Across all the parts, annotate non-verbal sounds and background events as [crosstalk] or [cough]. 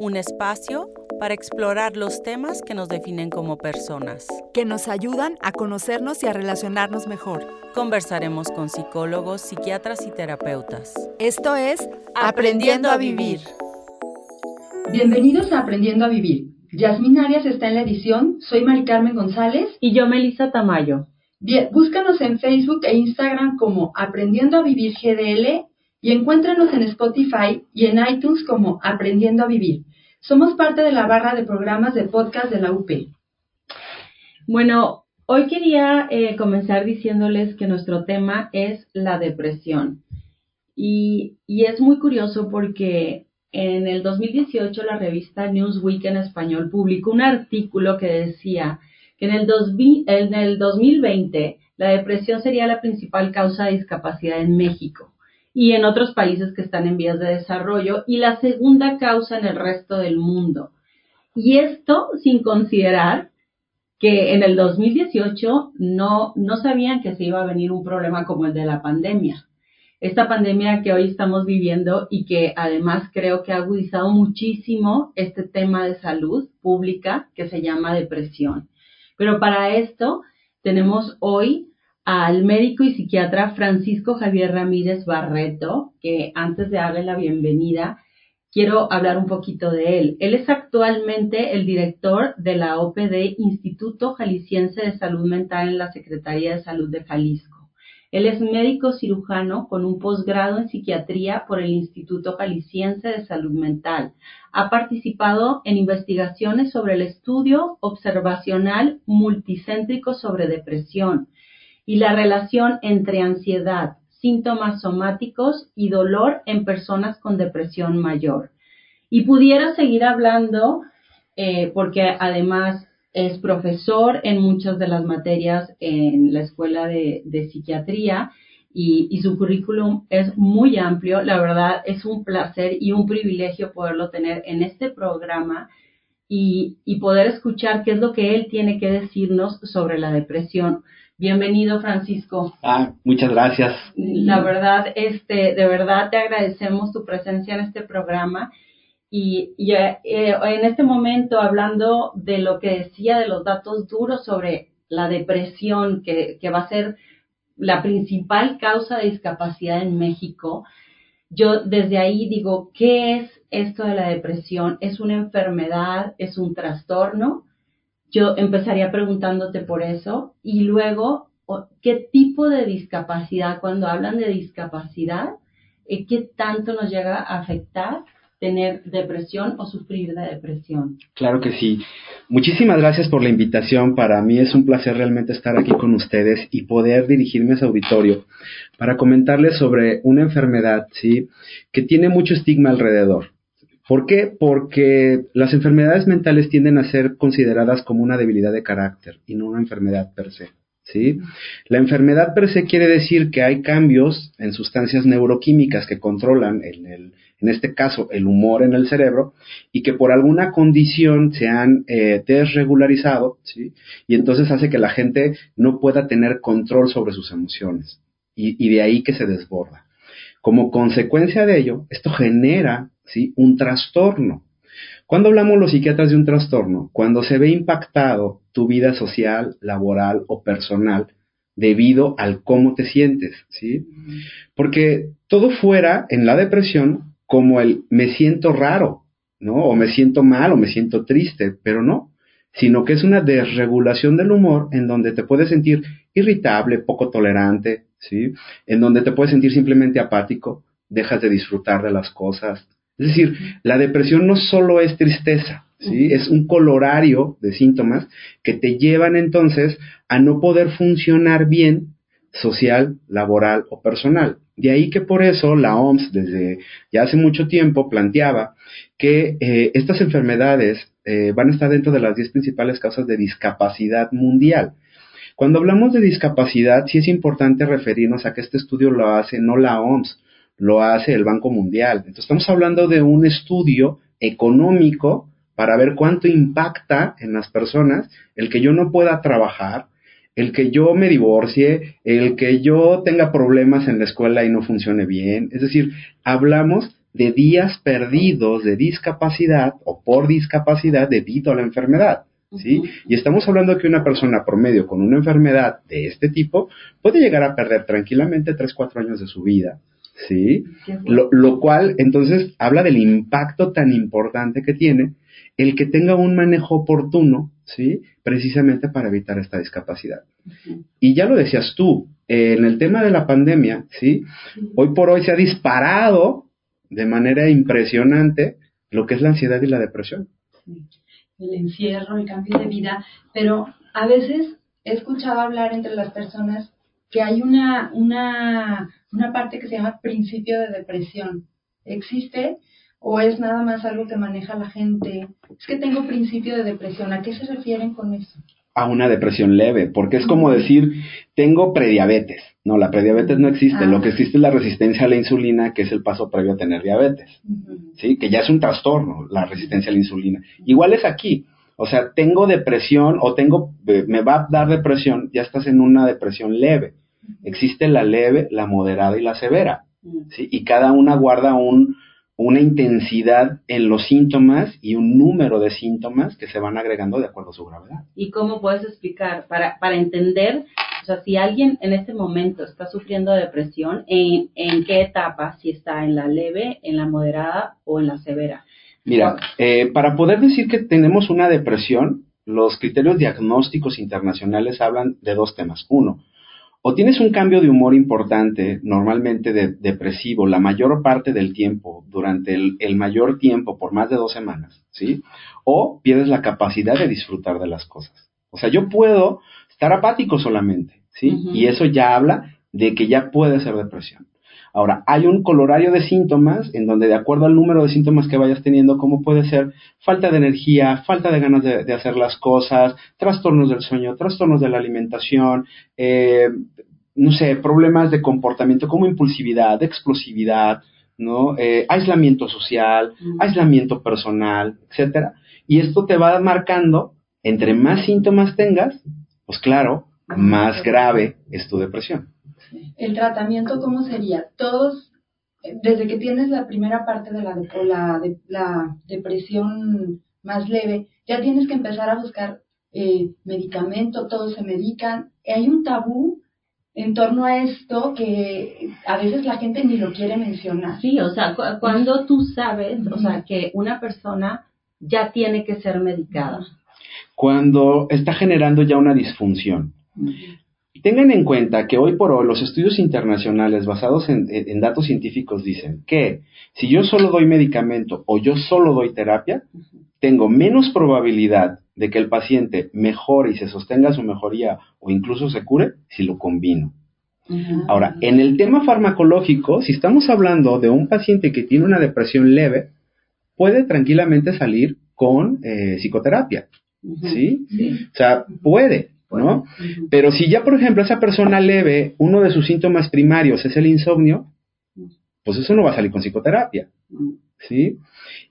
un espacio para explorar los temas que nos definen como personas. que nos ayudan a conocernos y a relacionarnos mejor. Conversaremos con psicólogos, psiquiatras y terapeutas. Esto es Aprendiendo a Vivir. Bienvenidos a Aprendiendo a Vivir. Yasmín Arias está en la edición, soy Mari Carmen González. Y yo, Melissa Tamayo. Bien, búscanos en Facebook e Instagram como Aprendiendo a Vivir GDL y encuéntranos en Spotify y en iTunes como Aprendiendo a Vivir. Somos parte de la barra de programas de podcast de la UP. Bueno, hoy quería eh, comenzar diciéndoles que nuestro tema es la depresión. Y, es muy curioso porque en el 2018 la revista Newsweek en español publicó un artículo que decía que en el, 2000 en el 2020 la depresión sería la principal causa de discapacidad en México y en otros países que están en vías de desarrollo y la segunda causa en el resto del mundo. Y esto sin considerar que en el 2018 no, no sabían que se iba a venir un problema como el de la pandemia. Esta pandemia que hoy estamos viviendo y que además creo que ha agudizado muchísimo este tema de salud pública que se llama depresión. Pero para esto tenemos hoy al médico y psiquiatra Francisco Javier Ramírez Barreto, que antes de darle la bienvenida, quiero hablar un poquito de él. Él es actualmente el director de la OPD Instituto Jalisciense de Salud Mental en la Secretaría de Salud de Jalisco. Él es médico cirujano con un posgrado en psiquiatría por el Instituto Jalisciense de Salud Mental. Ha participado en investigaciones sobre el estudio observacional multicéntrico sobre depresión y la relación entre ansiedad, síntomas somáticos y dolor en personas con depresión mayor. Y pudiera seguir hablando eh, porque además es profesor en muchas de las materias en la escuela de, psiquiatría y, su currículum es muy amplio. La verdad es un placer y un privilegio poderlo tener en este programa y poder escuchar qué es lo que él tiene que decirnos sobre la depresión. Bienvenido, Francisco. Ah, muchas gracias. La verdad, este, de verdad te agradecemos tu presencia en este programa. Y, y eh, en este momento, hablando de lo que decía de los datos duros sobre la depresión, que, que va a ser la principal causa de discapacidad en México, yo desde ahí digo, ¿qué es esto de la depresión? ¿Es una enfermedad? ¿Es un trastorno? Yo empezaría preguntándote por eso y luego, ¿qué tipo de discapacidad? Cuando hablan de discapacidad, eh, ¿qué tanto nos llega a afectar tener depresión o sufrir de depresión? Claro que sí. Muchísimas gracias por la invitación. Para mí es un placer realmente estar aquí con ustedes y poder dirigirme a su auditorio para comentarles sobre una enfermedad, ¿sí? Que tiene mucho estigma alrededor. ¿Por qué? Porque las enfermedades mentales tienden a ser consideradas como una debilidad de carácter y no una enfermedad per se. ¿sí? La enfermedad per se quiere decir que hay cambios en sustancias neuroquímicas que controlan, en, el, en este caso, el humor en el cerebro y que por alguna condición se han eh, desregularizado ¿sí? y entonces hace que la gente no pueda tener control sobre sus emociones y, y de ahí que se desborda. Como consecuencia de ello, esto genera ¿sí? un trastorno. ¿Cuándo hablamos los psiquiatras de un trastorno? Cuando se ve impactado tu vida social, laboral o personal debido al cómo te sientes, ¿sí? Porque todo fuera en la depresión como el me siento raro, ¿no? O me siento mal o me siento triste, pero no, sino que es una desregulación del humor en donde te puedes sentir irritable, poco tolerante, ¿sí? En donde te puedes sentir simplemente apático, dejas de disfrutar de las cosas. Es decir, la depresión no solo es tristeza, ¿sí? Es un colorario de síntomas que te llevan entonces a no poder funcionar bien social, laboral o personal. De ahí que por eso la OMS desde ya hace mucho tiempo planteaba que eh, estas enfermedades eh, van a estar dentro de las 10 principales causas de discapacidad mundial. Cuando hablamos de discapacidad, sí es importante referirnos a que este estudio lo hace no la OMS, lo hace el Banco Mundial. Entonces estamos hablando de un estudio económico para ver cuánto impacta en las personas el que yo no pueda trabajar, el que yo me divorcie, el que yo tenga problemas en la escuela y no funcione bien. Es decir, hablamos de días perdidos de discapacidad o por discapacidad debido a la enfermedad. ¿Sí? Y estamos hablando de que una persona promedio con una enfermedad de este tipo puede llegar a perder tranquilamente 3, 4 años de su vida, ¿sí? Lo, lo, cual entonces habla del impacto tan importante que tiene el que tenga un manejo oportuno, ¿sí? Precisamente para evitar esta discapacidad. Y ya lo decías tú, en el tema de la pandemia, ¿sí? Hoy por hoy se ha disparado de manera impresionante lo que es la ansiedad y la depresión. El encierro, el cambio de vida, pero a veces he escuchado hablar entre las personas que hay una, una, una parte que se llama principio de depresión. ¿Existe? ¿O es nada más algo que maneja la gente? Es que tengo principio de depresión. ¿A qué se refieren con eso? A una depresión leve, porque es como decir, tengo prediabetes. No, la prediabetes no existe. Lo que existe es la resistencia a la insulina, que es el paso previo a tener diabetes. ¿Sí? Que ya es un trastorno, la resistencia a la insulina. Igual es aquí. O sea, tengo depresión o tengo, me va a dar depresión, ya estás en una depresión leve. Existe la leve, la moderada y la severa. ¿sí? Y cada una guarda un, una intensidad en los síntomas y un número de síntomas que se van agregando de acuerdo a su gravedad. ¿Y cómo puedes explicar para, para entender, o sea, si alguien en este momento está sufriendo de depresión, ¿en, en qué etapa? Si está en la leve, en la moderada o en la severa. Mira, eh, para poder decir que tenemos una depresión, los criterios diagnósticos internacionales hablan de dos temas. Uno, o tienes un cambio de humor importante, normalmente de, depresivo, la mayor parte del tiempo, durante el, mayor tiempo, por más de dos semanas, ¿sí? O pierdes la capacidad de disfrutar de las cosas. O sea, yo puedo estar apático solamente, ¿sí? Y eso ya habla de que ya puede ser depresión. Ahora, hay un colorario de síntomas en donde de acuerdo al número de síntomas que vayas teniendo, como puede ser falta de energía, falta de ganas de, hacer las cosas, trastornos del sueño, trastornos de la alimentación, eh, no sé, problemas de comportamiento como impulsividad, explosividad, ¿no? Eh, aislamiento social, aislamiento personal, etcétera. Y esto te va marcando, entre más síntomas tengas, pues claro, más grave es tu depresión. El tratamiento, ¿cómo sería? Todos, desde que tienes la primera parte de la, la, de, la depresión más leve, ya tienes que empezar a buscar eh, medicamento, todos se medican. Hay un tabú en torno a esto que a veces la gente ni lo quiere mencionar. Sí, o sea, cuando tú sabes, o sea, que una persona ya tiene que ser medicada. Cuando está generando ya una disfunción. Tengan en cuenta que hoy por hoy los estudios internacionales basados en, datos científicos dicen que si yo solo doy medicamento o yo solo doy terapia, tengo menos probabilidad de que el paciente mejore y se sostenga su mejoría o incluso se cure si lo combino. Ahora, en el tema farmacológico, si estamos hablando de un paciente que tiene una depresión leve, puede tranquilamente salir con eh, psicoterapia. ¿sí? O sea, puede, ¿no? Pero si ya, por ejemplo, esa persona leve, uno de sus síntomas primarios es el insomnio, pues eso no va a salir con psicoterapia, ¿sí?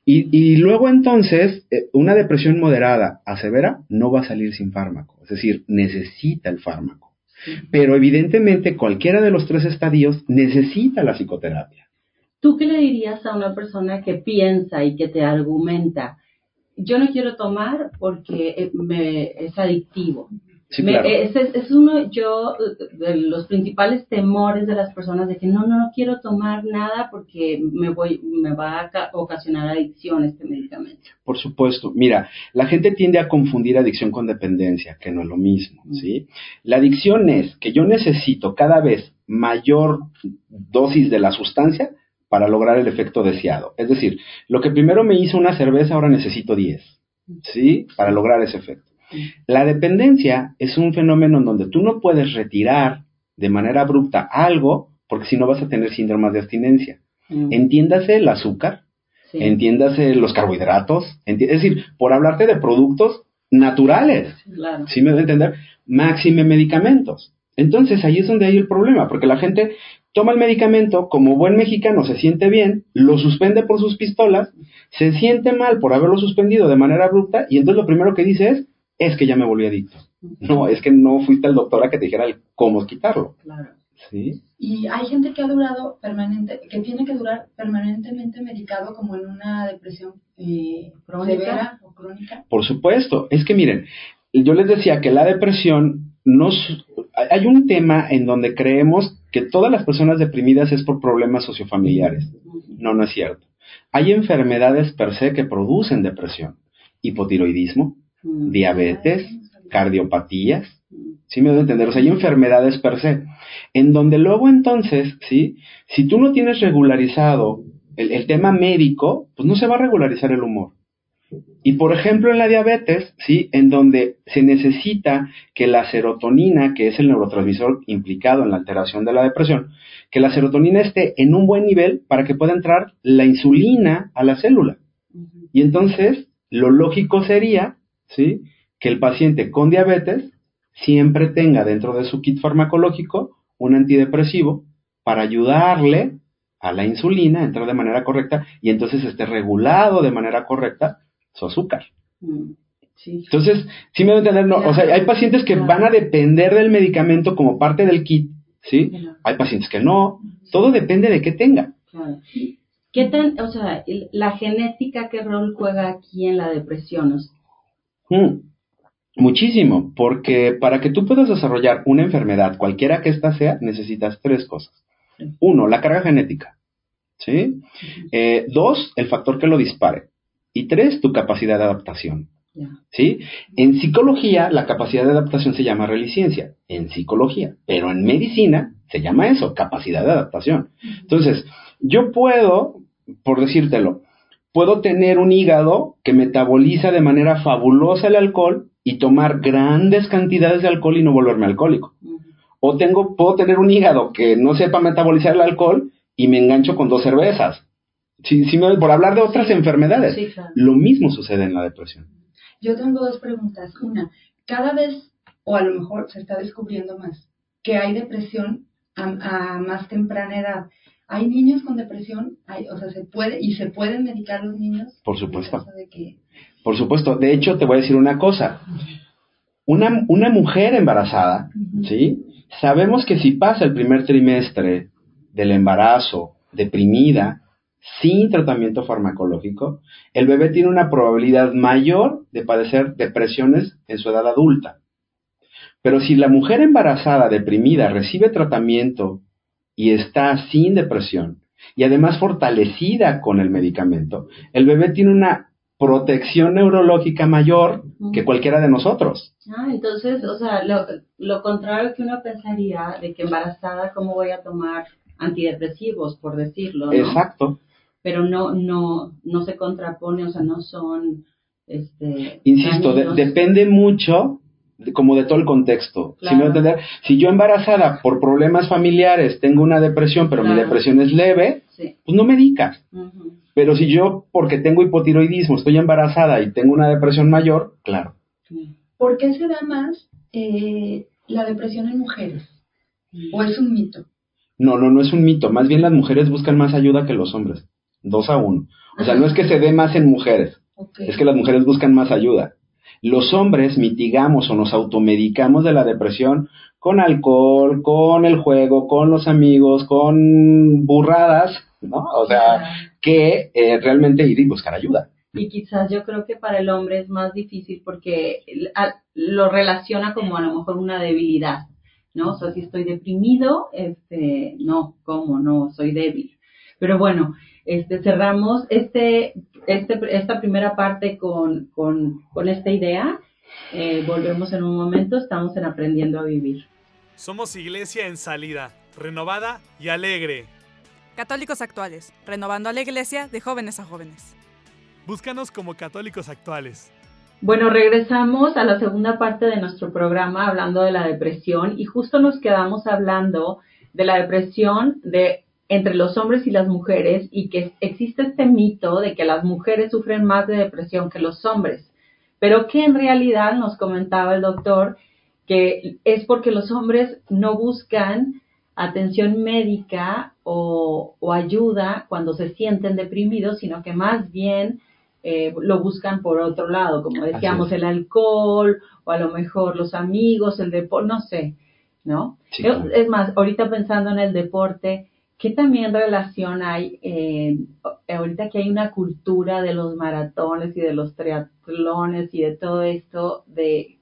Y, y luego entonces, eh, una depresión moderada a severa no va a salir sin fármaco, es decir, necesita el fármaco. Pero evidentemente cualquiera de los tres estadios necesita la psicoterapia. ¿Tú qué le dirías a una persona que piensa y que te argumenta, yo no quiero tomar porque eh, me, es adictivo? Es, uno yo de los principales temores de las personas de que no, no, no quiero tomar nada porque me voy, me va a ocasionar adicción este medicamento. Por supuesto. Mira, la gente tiende a confundir adicción con dependencia, que no es lo mismo, ¿sí? La adicción es que yo necesito cada vez mayor dosis de la sustancia para lograr el efecto deseado. Es decir, lo que primero me hizo una cerveza, ahora necesito 10, ¿sí? Para lograr ese efecto. La dependencia es un fenómeno en donde tú no puedes retirar de manera abrupta algo porque si no vas a tener síntomas de abstinencia. Mm. Entiéndase el azúcar, Sí. entiéndase los carbohidratos, es decir, por hablarte de productos naturales, Claro. ¿sí me debe entender? Máxime medicamentos. Entonces ahí es donde hay el problema, porque la gente toma el medicamento, como buen mexicano se siente bien, lo suspende por sus pistolas, se siente mal por haberlo suspendido de manera abrupta, y entonces lo primero que dice es, es que ya me volví adicto. No, es que no fuiste al doctor a que te dijera el cómo quitarlo. Claro. ¿Sí? Y hay gente que ha durado permanente, que tiene que durar permanentemente medicado como en una depresión eh, Crónica. severa o crónica. Por supuesto. Es que miren, yo les decía que la depresión no... s- Hay un tema en donde creemos que todas las personas deprimidas es por problemas sociofamiliares. No, no es cierto. Hay enfermedades per se que producen depresión. Hipotiroidismo. Diabetes, cardiopatías, ¿sí me doy a entender? O sea, hay enfermedades per se, en donde luego entonces, ¿sí? Si tú no tienes regularizado el, el tema médico, pues no se va a regularizar el humor. Y por ejemplo en la diabetes, ¿sí? En donde se necesita que la serotonina, que es el neurotransmisor implicado en la alteración de la depresión, que la serotonina esté en un buen nivel para que pueda entrar la insulina a la célula. Y entonces, lo lógico sería, ¿sí? Que el paciente con diabetes siempre tenga dentro de su kit farmacológico un antidepresivo para ayudarle a la insulina a entrar de manera correcta y entonces esté regulado de manera correcta su azúcar. Mm. Sí. Entonces, sí me voy a entender, no, o sea, hay pacientes que van a depender del medicamento como parte del kit, ¿sí? Hay pacientes que no, todo depende de qué tenga. Claro. ¿Qué tan, o sea, la genética, qué rol juega aquí en la depresión? Mm, Muchísimo, porque para que tú puedas desarrollar una enfermedad, cualquiera que ésta sea, necesitas tres cosas. Uno, la carga genética. ¿Sí? Eh, dos, el factor que lo dispare. Y tres, tu capacidad de adaptación. ¿Sí? En psicología, la capacidad de adaptación se llama reliciencia, en psicología, pero en medicina se llama eso, capacidad de adaptación. Entonces, yo puedo, por decírtelo, puedo tener un hígado que metaboliza de manera fabulosa el alcohol y tomar grandes cantidades de alcohol y no volverme alcohólico. O tengo, puedo tener un hígado que no sepa metabolizar el alcohol y me engancho con dos cervezas. Sí me- por hablar de otras enfermedades. Sí, claro. Lo mismo sucede en la depresión. Yo tengo dos preguntas. Una, cada vez, o a lo mejor se está descubriendo más, que hay depresión a, a más temprana edad. ¿Hay niños con depresión? Hay, o sea, ¿se puede y se pueden medicar los niños? Por supuesto. de que- Por supuesto. De hecho, te voy a decir una cosa. Una, una mujer embarazada, ¿sí? Sabemos que si pasa el primer trimestre del embarazo deprimida, sin tratamiento farmacológico, el bebé tiene una probabilidad mayor de padecer depresiones en su edad adulta. Pero si la mujer embarazada deprimida recibe tratamiento y está sin depresión, y además fortalecida con el medicamento, el bebé tiene una protección neurológica mayor que cualquiera de nosotros. Ah, entonces, o sea, lo, lo contrario que uno pensaría de que embarazada, ¿cómo voy a tomar antidepresivos, por decirlo? ¿no? Exacto. Pero no, no, no se contrapone, o sea, no son, este, Insisto, de- depende mucho como de todo el contexto. ¿Sí Claro. me voy a entender? Si yo embarazada por problemas familiares tengo una depresión, pero mi depresión es leve, Sí. pues no medicas. Ujú. Pero si yo, porque tengo hipotiroidismo, estoy embarazada y tengo una depresión mayor, claro. ¿Por qué se da más eh, la depresión en mujeres? ¿O es un mito? No, no, no es un mito. Más bien las mujeres buscan más ayuda que los hombres. Dos a uno. O sea, no es que se dé más en mujeres. Es que las mujeres buscan más ayuda. Los hombres mitigamos o nos automedicamos de la depresión con alcohol, con el juego, con los amigos, con burradas, ¿no? O sea, que eh, realmente ir y buscar ayuda. Y quizás yo creo que para el hombre es más difícil porque lo relaciona como a lo mejor una debilidad, ¿no? O sea, si estoy deprimido, este, no, ¿cómo? No, soy débil. Pero bueno, este, cerramos este, este, esta primera parte con, con, con esta idea. Eh, volvemos en un momento, estamos en Aprendiendo a Vivir. Somos iglesia en salida, renovada y alegre. Católicos actuales, renovando a la iglesia de jóvenes a jóvenes. Búscanos como católicos actuales. Bueno, regresamos a la segunda parte de nuestro programa hablando de la depresión y justo nos quedamos hablando de la depresión de entre los hombres y las mujeres y que existe este mito de que las mujeres sufren más de depresión que los hombres, pero que en realidad nos comentaba el doctor que es porque los hombres no buscan atención médica o, ayuda cuando se sienten deprimidos, sino que más bien eh, lo buscan por otro lado, como decíamos, el alcohol o a lo mejor los amigos, el deporte, no sé, ¿no? es, más, ahorita pensando en el deporte, ¿qué también relación hay? Eh, ahorita que hay una cultura de los maratones y de los triatlones y de todo esto de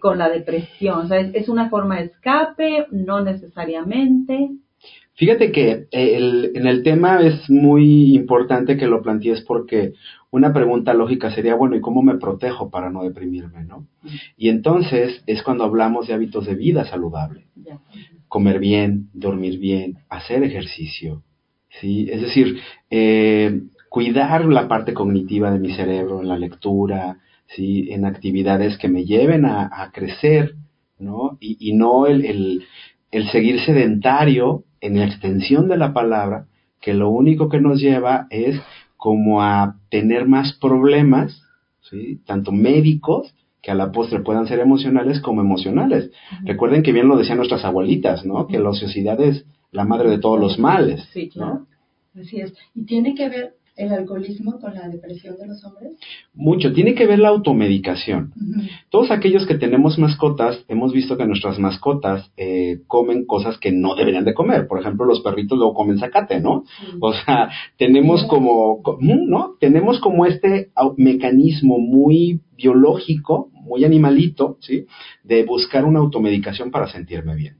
con la depresión? O sea, ¿es, una forma de escape? No necesariamente. Fíjate que eh, en el tema es muy importante que lo plantees porque una pregunta lógica sería, bueno, ¿y cómo me protejo para no deprimirme, no? Y entonces es cuando hablamos de hábitos de vida saludable. Comer bien, dormir bien, hacer ejercicio, ¿sí? Es decir, eh, cuidar la parte cognitiva de mi cerebro en la lectura, ¿sí? en actividades que me lleven a, crecer, ¿no? Y, no el, el, seguir sedentario en la extensión de la palabra, que lo único que nos lleva es como a tener más problemas, ¿sí? tanto médicos, que a la postre puedan ser emocionales como emocionales. Recuerden que bien lo decían nuestras abuelitas, ¿no? Que la ociosidad es la madre de todos los males. Sí, claro. Así es. Y tiene que ver el alcoholismo con la depresión de los hombres? Mucho, tiene que ver la automedicación. Todos aquellos que tenemos mascotas, hemos visto que nuestras mascotas eh, comen cosas que no deberían de comer. Por ejemplo, los perritos luego comen zacate, ¿no? O sea, tenemos como, ¿no? Tenemos como este mecanismo muy biológico, muy animalito, ¿sí? De buscar una automedicación para sentirme bien.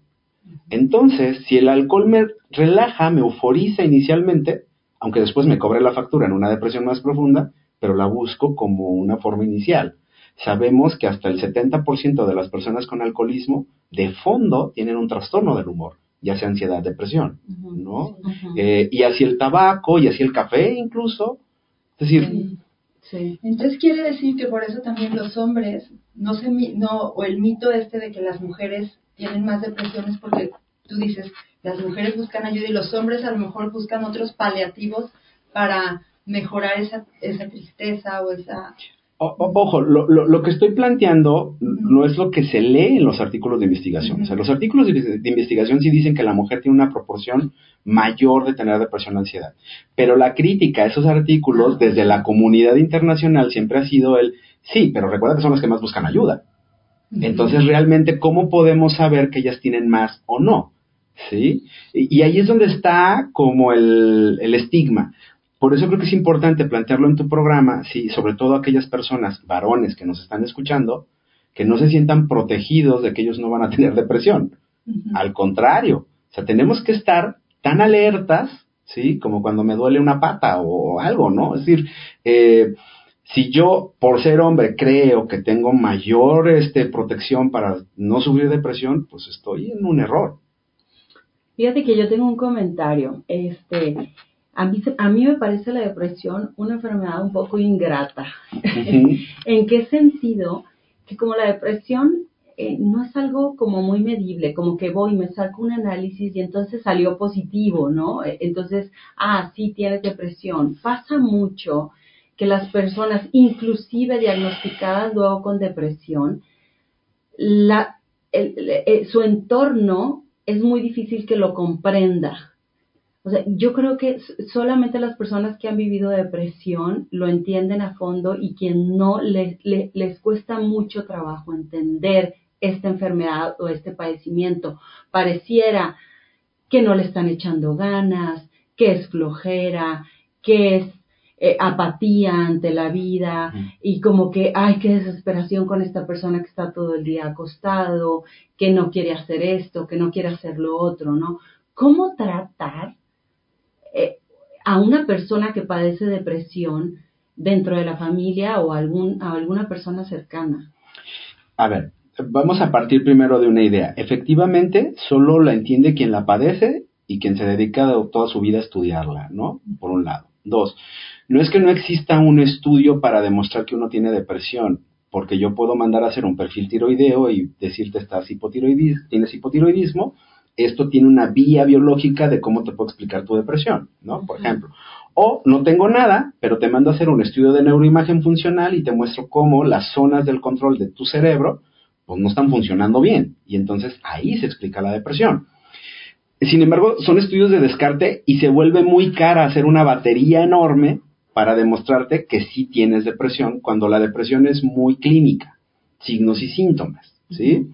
Entonces, si el alcohol me relaja, me euforiza inicialmente, aunque después me cobre la factura en una depresión más profunda, pero la busco como una forma inicial. Sabemos que hasta el 70% de las personas con alcoholismo de fondo tienen un trastorno del humor, ya sea ansiedad, depresión, ¿no? Eh, y así el tabaco, y así el café incluso. Es decir... Sí. Entonces quiere decir que por eso también los hombres, no se, no, o el mito este de que las mujeres tienen más depresiones porque tú dices, las mujeres buscan ayuda y los hombres a lo mejor buscan otros paliativos para mejorar esa, esa tristeza o esa... ojo, lo, lo, que estoy planteando no es lo que se lee en los artículos de investigación. O sea, los artículos de, investigación sí dicen que la mujer tiene una proporción mayor de tener depresión o ansiedad. Pero la crítica a esos artículos desde la comunidad internacional siempre ha sido el, sí, pero recuerda que son las que más buscan ayuda. Entonces, realmente, ¿cómo podemos saber que ellas tienen más o no? ¿sí? Y, ahí es donde está como el, estigma. Por eso creo que es importante plantearlo en tu programa, sí, sobre todo aquellas personas, varones que nos están escuchando, que no se sientan protegidos de que ellos no van a tener depresión. Al contrario, o sea, tenemos que estar tan alertas, ¿sí? Como cuando me duele una pata o, algo, ¿no? Es decir, eh, si yo, por ser hombre, creo que tengo mayor este, protección para no sufrir depresión, pues estoy en un error. Fíjate que yo tengo un comentario. Este, a mí, a mí me parece la depresión una enfermedad un poco ingrata. [laughs] ¿En qué sentido? Que como la depresión eh, no es algo como muy medible, como que voy, me saco un análisis y entonces salió positivo, ¿no? E, entonces, ah, sí, tienes depresión. Pasa mucho que las personas, inclusive diagnosticadas luego con depresión, la, eh, su entorno es muy difícil que lo comprenda. O sea, yo creo que solamente las personas que han vivido depresión lo entienden a fondo y quien no les, les, cuesta mucho trabajo entender esta enfermedad o este padecimiento. Pareciera que no le están echando ganas, que es flojera, que es eh, apatía ante la vida y como que, ay, qué desesperación con esta persona que está todo el día acostado, que no quiere hacer esto, que no quiere hacer lo otro, ¿no? ¿Cómo tratar eh, a una persona que padece depresión dentro de la familia o a alguna persona cercana? A ver, vamos a partir primero de una idea. Efectivamente, solo la entiende quien la padece y quien se dedica toda su vida a estudiarla, ¿no? Por un lado. Dos, no es que no exista un estudio para demostrar que uno tiene depresión, porque yo puedo mandar a hacer un perfil tiroideo y decirte estás hipotiroidismo, tienes hipotiroidismo, esto tiene una vía biológica de cómo te puedo explicar tu depresión, ¿no? Por ejemplo. O no tengo nada, pero te mando a hacer un estudio de neuroimagen funcional y te muestro cómo las zonas del control de tu cerebro pues no están funcionando bien. Y entonces ahí se explica la depresión. Sin embargo, son estudios de descarte y se vuelve muy cara hacer una batería enorme para demostrarte que sí tienes depresión cuando la depresión es muy clínica, signos y síntomas, ¿sí?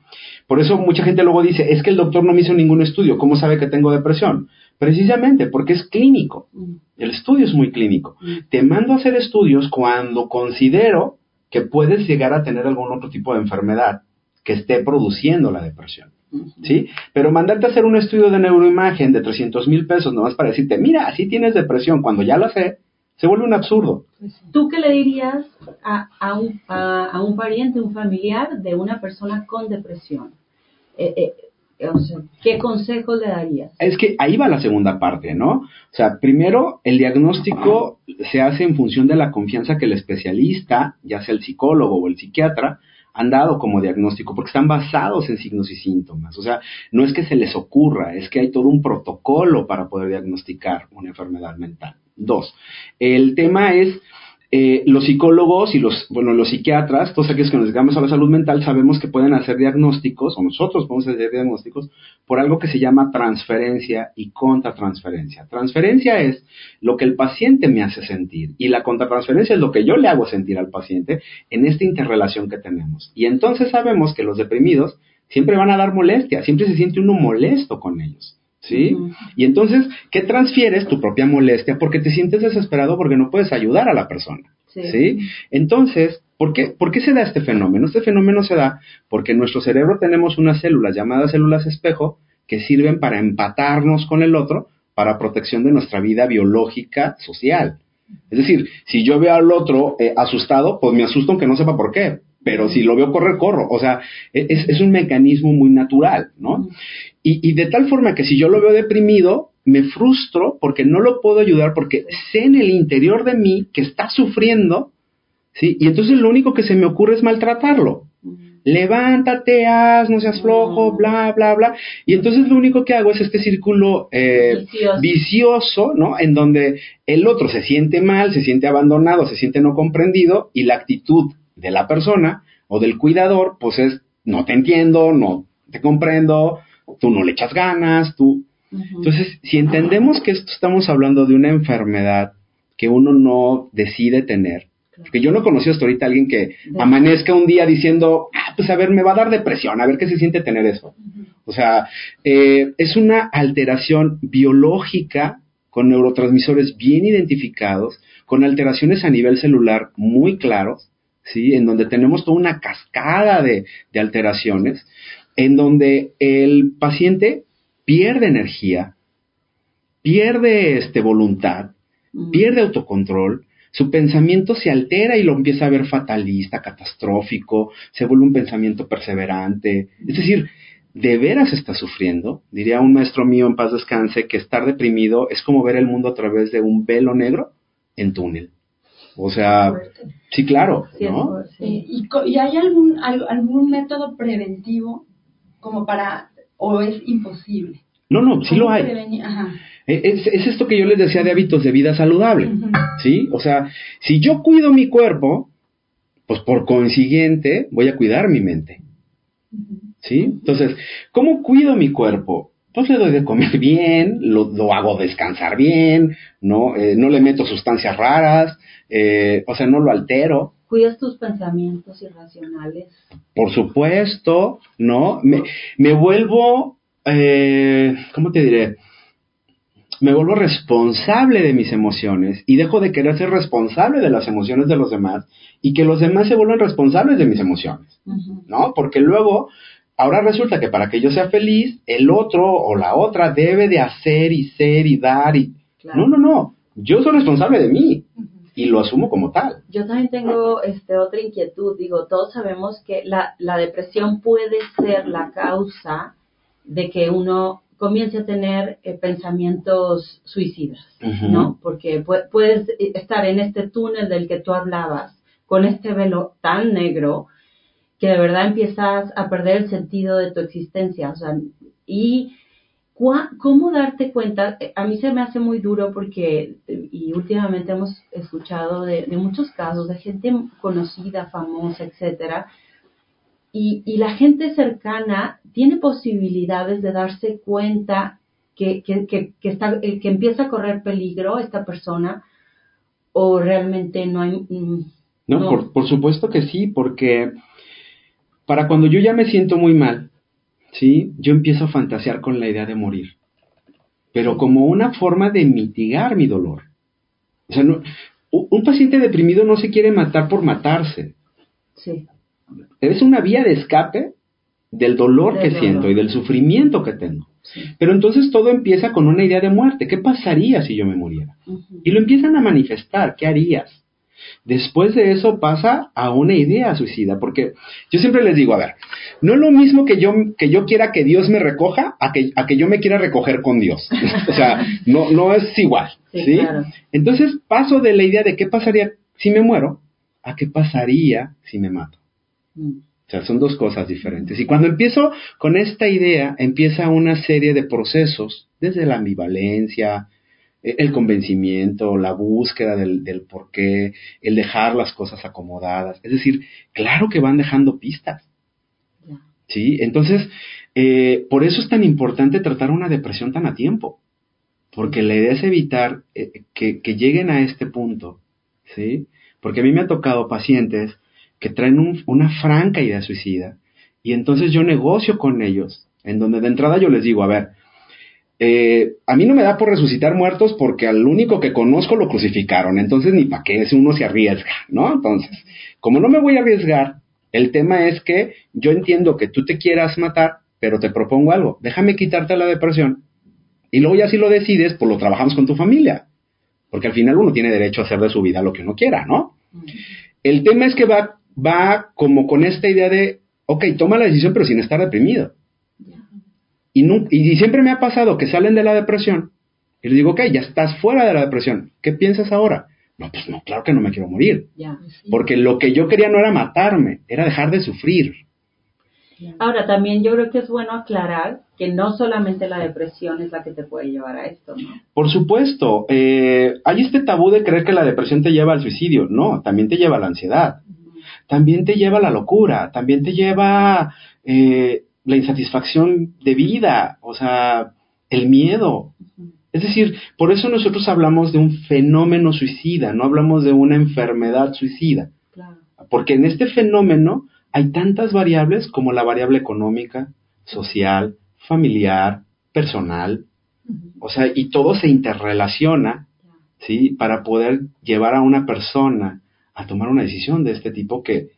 Por eso mucha gente luego dice, es que el doctor no me hizo ningún estudio, ¿cómo sabe que tengo depresión? Precisamente porque es clínico. El estudio es muy clínico. Te mando a hacer estudios cuando considero que puedes llegar a tener algún otro tipo de enfermedad que esté produciendo la depresión. ¿Sí? Pero mandarte a hacer un estudio de neuroimagen de 300 mil pesos nomás para decirte, mira, así tienes depresión, cuando ya lo sé, se vuelve un absurdo. ¿Tú qué le dirías a, a, un, a, un, pariente, un familiar de una persona con depresión? Eh, eh, o sea, ¿Qué consejos le darías? Es que ahí va la segunda parte, ¿no? O sea, primero, el diagnóstico se hace en función de la confianza que el especialista, ya sea el psicólogo o el psiquiatra, han dado como diagnóstico, porque están basados en signos y síntomas. O sea, no es que se les ocurra, es que hay todo un protocolo para poder diagnosticar una enfermedad mental. Dos, el tema es eh, los psicólogos y los, bueno, los psiquiatras, todos aquellos que nos dedicamos a la salud mental, sabemos que pueden hacer diagnósticos, o nosotros podemos hacer diagnósticos, por algo que se llama transferencia y contratransferencia. Transferencia es lo que el paciente me hace sentir, y la contratransferencia es lo que yo le hago sentir al paciente en esta interrelación que tenemos. Y entonces sabemos que los deprimidos siempre van a dar molestia, siempre se siente uno molesto con ellos. ¿Sí? Y entonces, ¿qué transfieres? Tu propia molestia porque te sientes desesperado porque no puedes ayudar a la persona, ¿sí? Entonces, ¿por qué, ¿por qué se da este fenómeno? Este fenómeno se da porque en nuestro cerebro tenemos unas células llamadas células espejo que sirven para empatarnos con el otro para protección de nuestra vida biológica social. Es decir, si yo veo al otro eh, asustado, pues me asusto aunque no sepa por qué, pero si lo veo correr, corro. O sea, e, es, es un mecanismo muy natural, ¿no? Y, de tal forma que si yo lo veo deprimido, me frustro porque no lo puedo ayudar porque sé en el interior de mí que está sufriendo, ¿sí? Y entonces lo único que se me ocurre es maltratarlo. Levántate, haz, no seas flojo, bla, bla, bla. Y entonces lo único que hago es este círculo eh, vicioso. vicioso, ¿no? En donde el otro se siente mal, se siente abandonado, se siente no comprendido y la actitud de la persona o del cuidador, pues es, no te entiendo, no te comprendo, tú no le echas ganas, tú... Entonces, si entendemos que esto estamos hablando de una enfermedad que uno no decide tener, porque yo no conocí hasta ahorita a alguien que amanezca un día diciendo, ah, pues a ver, me va a dar depresión, a ver qué se siente tener eso. O sea, eh, es una alteración biológica con neurotransmisores bien identificados, con alteraciones a nivel celular muy claros, ¿sí? En donde tenemos toda una cascada de, de alteraciones en donde el paciente pierde energía, pierde este, voluntad, pierde autocontrol, su pensamiento se altera y lo empieza a ver fatalista, catastrófico, se vuelve un pensamiento perseverante. Es decir, de veras está sufriendo. Diría un maestro mío en paz descanse que estar deprimido es como ver el mundo a través de un velo negro en túnel. O sea, sí, claro, ¿no? ¿Y, hay algún, algún método preventivo como para, o es imposible. No, no, sí lo hay. E, es, es, esto que yo les decía de hábitos de vida saludable, ¿sí? O sea, si yo cuido mi cuerpo, pues por consiguiente voy a cuidar mi mente, ¿sí? Entonces, ¿cómo cuido mi cuerpo? Pues le doy de comer [laughs] bien, lo, lo hago descansar bien, ¿no? Eh, no le meto sustancias raras, eh, o sea, no lo altero, cuidas tus pensamientos irracionales. Por supuesto, ¿no? Me, me vuelvo, eh, ¿cómo te diré? Me vuelvo responsable de mis emociones y dejo de querer ser responsable de las emociones de los demás y que los demás se vuelvan responsables de mis emociones, ¿no? Porque luego, ahora resulta que para que yo sea feliz, el otro o la otra debe de hacer y ser y dar y... No, no, no, yo soy responsable de mí y lo asumo como tal. Yo también tengo este, otra inquietud. Digo, todos sabemos que la, la depresión puede ser la causa de que uno comience a tener eh, pensamientos suicidas, ¿no? Porque puedes estar en este túnel del que tú hablabas, con este velo tan negro, que de verdad empiezas a perder el sentido de tu existencia, o sea, y ¿Cómo darte cuenta? A mí se me hace muy duro porque, y últimamente hemos escuchado de, muchos casos de gente conocida, famosa, etcétera, y, la gente cercana tiene posibilidades de darse cuenta que, está, eh, que empieza a correr peligro esta persona o realmente no hay... Mm, no, Por, por supuesto que sí, porque para cuando yo ya me siento muy mal, ¿sí? Yo empiezo a fantasear con la idea de morir, pero como una forma de mitigar mi dolor. O sea, un paciente deprimido no se quiere matar por matarse. Sí. Es una vía de escape del dolor que siento y del sufrimiento que tengo. Pero entonces todo empieza con una idea de muerte. ¿Qué pasaría si yo me muriera? Y lo empiezan a manifestar. ¿Qué harías? Después de eso pasa a una idea suicida, porque yo siempre les digo, a ver, no es lo mismo que yo, que yo quiera que Dios me recoja a que, a que yo me quiera recoger con Dios. [laughs] o sea, no, no es igual. ¿sí? Entonces paso de la idea de qué pasaría si me muero a qué pasaría si me mato. Mm. O sea, son dos cosas diferentes. Y cuando empiezo con esta idea, empieza una serie de procesos, desde la ambivalencia, el convencimiento, la búsqueda del, del por qué, el dejar las cosas acomodadas. Es decir, claro que van dejando pistas. ¿Sí? Entonces, eh, por eso es tan importante tratar una depresión tan a tiempo. Porque la idea es evitar eh, que, que, lleguen a este punto. ¿Sí? Porque a mí me ha tocado pacientes que traen una franca idea suicida y entonces yo negocio con ellos, en donde de entrada yo les digo, a ver, eh, a mí no me da por resucitar muertos porque al único que conozco lo crucificaron, entonces ni para qué uno se arriesga, ¿no? Entonces, como no me voy a arriesgar, el tema es que yo entiendo que tú te quieras matar, pero te propongo algo, déjame quitarte la depresión y luego ya si lo decides, pues lo trabajamos con tu familia, porque al final uno tiene derecho a hacer de su vida lo que uno quiera, ¿no? El tema es que va, va como con esta idea de, ok, toma la decisión pero sin estar deprimido. Y, siempre me ha pasado que salen de la depresión y les digo, ok, ya estás fuera de la depresión. ¿Qué piensas ahora? No, pues no, claro que no me quiero morir. Porque lo que yo quería no era matarme, era dejar de sufrir. Ahora, también yo creo que es bueno aclarar que no solamente la depresión es la que te puede llevar a esto, ¿no? Por supuesto. Eh, hay este tabú de creer que la depresión te lleva al suicidio. No, también te lleva a la ansiedad. También te lleva a la locura. También te lleva eh, la insatisfacción de vida, o sea, el miedo. Es decir, por eso nosotros hablamos de un fenómeno suicida, no hablamos de una enfermedad suicida. Porque en este fenómeno hay tantas variables como la variable económica, social, familiar, personal. O sea, y todo se interrelaciona, ¿sí? Para poder llevar a una persona a tomar una decisión de este tipo que,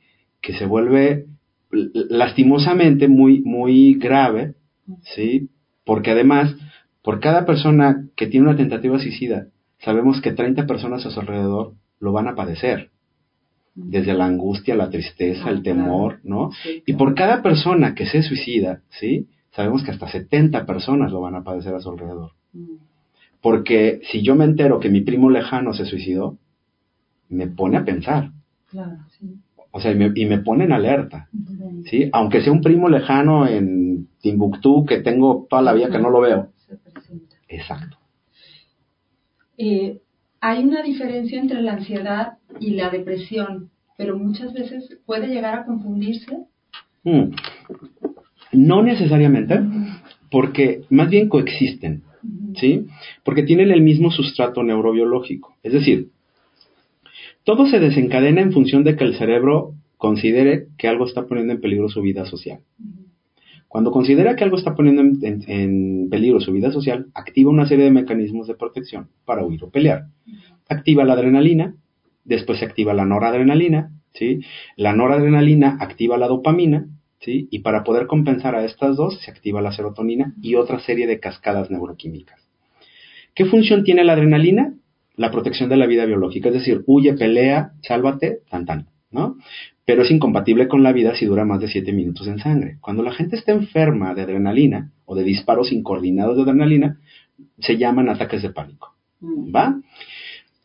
que se vuelve lastimosamente muy, muy grave, ¿sí? Porque además, por cada persona que tiene una tentativa suicida, sabemos que 30 personas a su alrededor lo van a padecer. Desde la angustia, la tristeza, ah, el temor, ¿no? Y por cada persona que se suicida, ¿sí? Sabemos que hasta 70 personas lo van a padecer a su alrededor. Porque si yo me entero que mi primo lejano se suicidó, me pone a pensar. Claro, sí. O sea, y me, y me pone en alerta, ¿sí? Aunque sea un primo lejano en Timbuktu que tengo toda la vida que no lo veo. Exacto. Eh, hay una diferencia entre la ansiedad y la depresión, pero muchas veces puede llegar a confundirse. Mm. No necesariamente, porque más bien coexisten, ¿sí? Porque tienen el mismo sustrato neurobiológico. Es decir, todo se desencadena en función de que el cerebro considere que algo está poniendo en peligro su vida social. Cuando considera que algo está poniendo en, peligro su vida social, activa una serie de mecanismos de protección para huir o pelear. Activa la adrenalina, después se activa la noradrenalina, ¿sí? La noradrenalina activa la dopamina, ¿sí? Y para poder compensar a estas dos, se activa la serotonina y otra serie de cascadas neuroquímicas. ¿Qué función tiene la adrenalina? La protección de la vida biológica, es decir, huye, pelea, sálvate, tan tan, ¿no? Pero es incompatible con la vida si dura más de 7 minutos en sangre. Cuando la gente está enferma de adrenalina o de disparos incoordinados de adrenalina, se llaman ataques de pánico, mm. ¿va?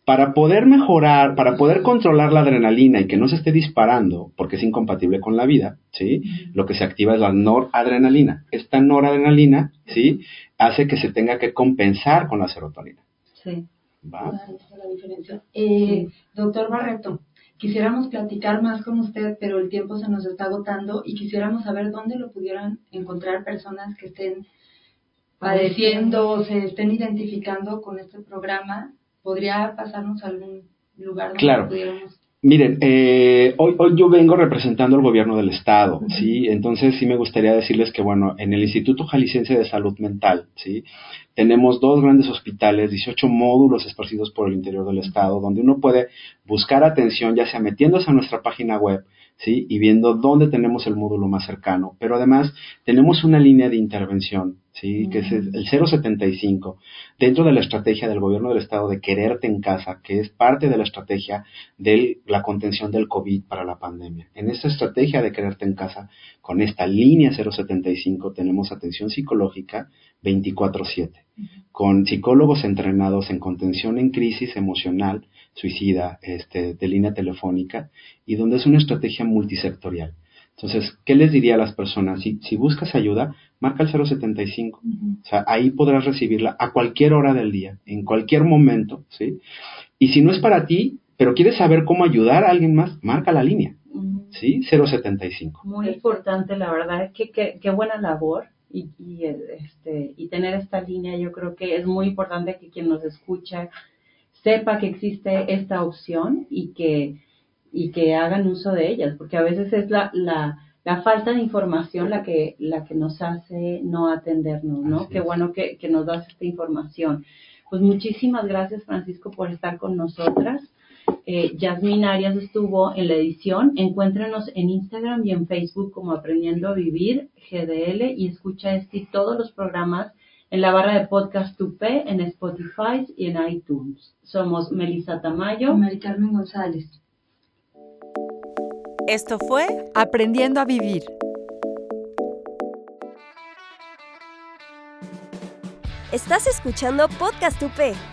para poder mejorar, para poder controlar la adrenalina y que no se esté disparando, porque es incompatible con la vida, ¿sí? Lo que se activa es la noradrenalina. Esta noradrenalina, ¿sí? Hace que se tenga que compensar con la serotonina. Sí. ¿Va? La diferencia. Eh, Doctor Barreto, quisiéramos platicar más con usted, pero el tiempo se nos está agotando y quisiéramos saber dónde lo pudieran encontrar personas que estén padeciendo o se estén identificando con este programa. ¿Podría pasarnos a algún lugar donde Claro. pudiéramos? Miren, eh, hoy, hoy yo vengo representando al gobierno del estado. ¿sí? Entonces sí me gustaría decirles que, bueno, en el Instituto Jalisciense de Salud Mental, ¿sí? Tenemos dos grandes hospitales, 18 módulos esparcidos por el interior del estado, donde uno puede buscar atención, ya sea metiéndose a nuestra página web, ¿sí? Y viendo dónde tenemos el módulo más cercano. Pero además tenemos una línea de intervención, ¿sí? Que es el 075, dentro de la estrategia del gobierno del estado de quererte en casa, que es parte de la estrategia de la contención del COVID para la pandemia. En esta estrategia de quererte en casa, con esta línea 075, tenemos atención psicológica 24/7, con psicólogos entrenados en contención en crisis emocional, suicida, este, de línea telefónica, y donde es una estrategia multisectorial. Entonces, ¿qué les diría a las personas? Si, si buscas ayuda, marca el 075. O sea, ahí podrás recibirla a cualquier hora del día, en cualquier momento, ¿sí? Y si no es para ti, pero quieres saber cómo ayudar a alguien más, marca la línea. ¿sí? 075. Muy importante, la verdad, que qué buena labor y, y, este, y tener esta línea, yo creo que es muy importante que quien nos escucha sepa que existe esta opción y que, y que hagan uso de ellas, porque a veces es la, la, la falta de información la que, la que nos hace no atendernos, ¿no? Así Qué es. bueno que, que nos das esta información. Pues muchísimas gracias, Francisco, por estar con nosotras. Eh, Arias estuvo en la edición. Encuéntrenos en Instagram y en Facebook como Aprendiendo a Vivir GDL y escucha este y todos los programas en la barra de podcast Tupé, en Spotify y en iTunes. Somos Melissa Tamayo. Mari Carmen González. Esto fue Aprendiendo a vivir. Estás escuchando Podcast UP.